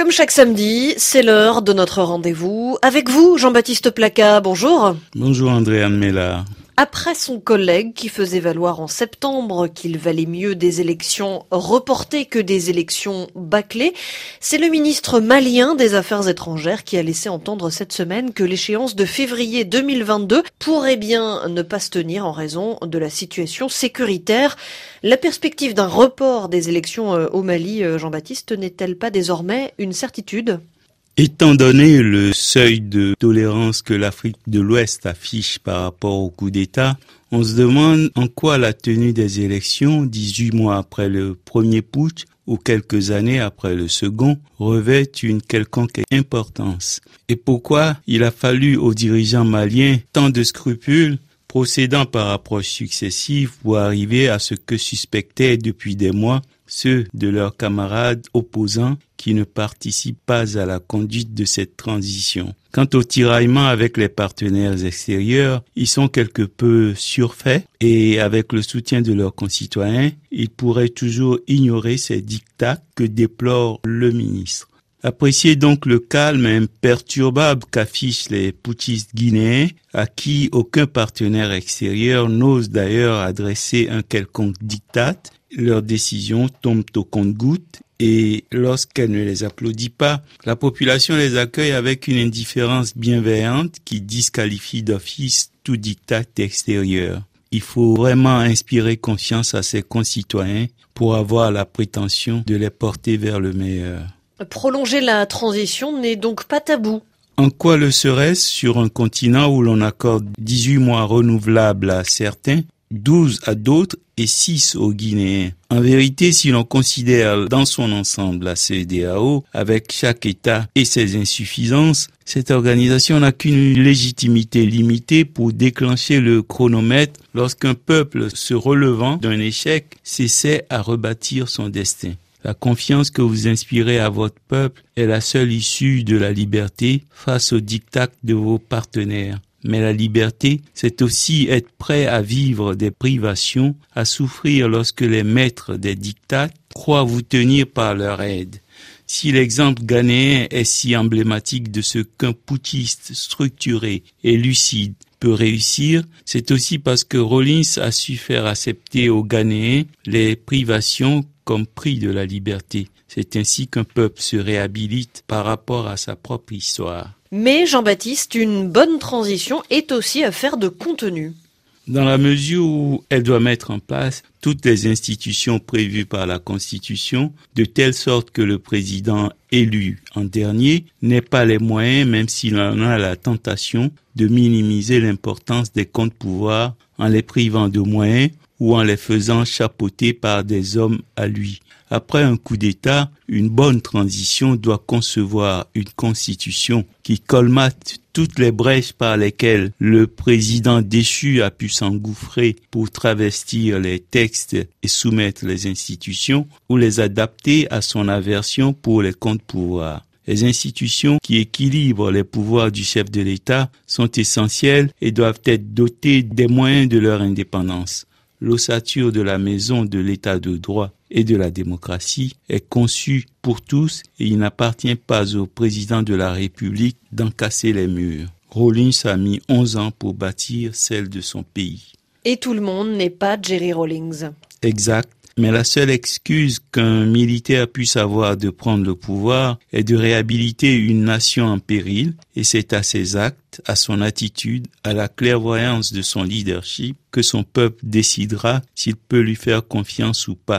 Comme chaque samedi, c'est l'heure de notre rendez-vous. Avec vous, Jean-Baptiste Placa, bonjour. Bonjour Andréane Mella. Après son collègue qui faisait valoir en septembre qu'il valait mieux des élections reportées que des élections bâclées, c'est le ministre malien des Affaires étrangères qui a laissé entendre cette semaine que l'échéance de février 2022 pourrait bien ne pas se tenir en raison de la situation sécuritaire. La perspective d'un report des élections euh, au Mali, euh, Jean-Baptiste, n'est-elle pas désormais une certitude? Étant donné le seuil de tolérance que l'Afrique de l'Ouest affiche par rapport au coup d'État, on se demande en quoi la tenue des élections, 18 mois après le premier putsch ou quelques années après le second, revêt une quelconque importance. Et pourquoi il a fallu aux dirigeants maliens tant de scrupules procédant par approches successives pour arriver à ce que suspectaient depuis des mois ceux de leurs camarades opposants qui ne participent pas à la conduite de cette transition. Quant au tiraillement avec les partenaires extérieurs, ils sont quelque peu surfaits et avec le soutien de leurs concitoyens, ils pourraient toujours ignorer ces dictats que déplore le ministre. Appréciez donc le calme imperturbable qu'affichent les poutistes guinéens, à qui aucun partenaire extérieur n'ose d'ailleurs adresser un quelconque diktat. Leurs décisions tombent au compte-gouttes et lorsqu'elle ne les applaudit pas, la population les accueille avec une indifférence bienveillante qui disqualifie d'office tout diktat extérieur. Il faut vraiment inspirer confiance à ses concitoyens pour avoir la prétention de les porter vers le meilleur. Prolonger la transition n'est donc pas tabou. En quoi le serait-ce sur un continent où l'on accorde 18 mois renouvelables à certains, 12 à d'autres et 6 aux Guinéens? En vérité, si l'on considère dans son ensemble la CEDAO, avec chaque État et ses insuffisances, cette organisation n'a qu'une légitimité limitée pour déclencher le chronomètre lorsqu'un peuple se relevant d'un échec s'essaie à rebâtir son destin. La confiance que vous inspirez à votre peuple est la seule issue de la liberté face aux dictats de vos partenaires. Mais la liberté, c'est aussi être prêt à vivre des privations, à souffrir lorsque les maîtres des dictats croient vous tenir par leur aide. Si l'exemple ghanéen est si emblématique de ce qu'un putschiste structuré et lucide peut réussir, c'est aussi parce que Rollins a su faire accepter aux Ghanéens les privations comme prix de la liberté. C'est ainsi qu'un peuple se réhabilite par rapport à sa propre histoire. Mais Jean-Baptiste, une bonne transition est aussi affaire de contenu. Dans la mesure où elle doit mettre en place toutes les institutions prévues par la Constitution, de telle sorte que le président élu en dernier n'ait pas les moyens, même s'il en a la tentation, de minimiser l'importance des comptes pouvoirs en les privant de moyens ou en les faisant chapeauter par des hommes à lui. Après un coup d'État, une bonne transition doit concevoir une constitution qui colmate toutes les brèches par lesquelles le président déchu a pu s'engouffrer pour travestir les textes et soumettre les institutions ou les adapter à son aversion pour les comptes pouvoirs. Les institutions qui équilibrent les pouvoirs du chef de l'État sont essentielles et doivent être dotées des moyens de leur indépendance l'ossature de la maison de l'état de droit et de la démocratie est conçue pour tous et il n'appartient pas au président de la République d'en casser les murs. Rawlins a mis 11 ans pour bâtir celle de son pays. Et tout le monde n'est pas Jerry Rawlings. Exact. Mais la seule excuse qu'un militaire puisse avoir de prendre le pouvoir est de réhabiliter une nation en péril, et c'est à ses actes, à son attitude, à la clairvoyance de son leadership que son peuple décidera s'il peut lui faire confiance ou pas.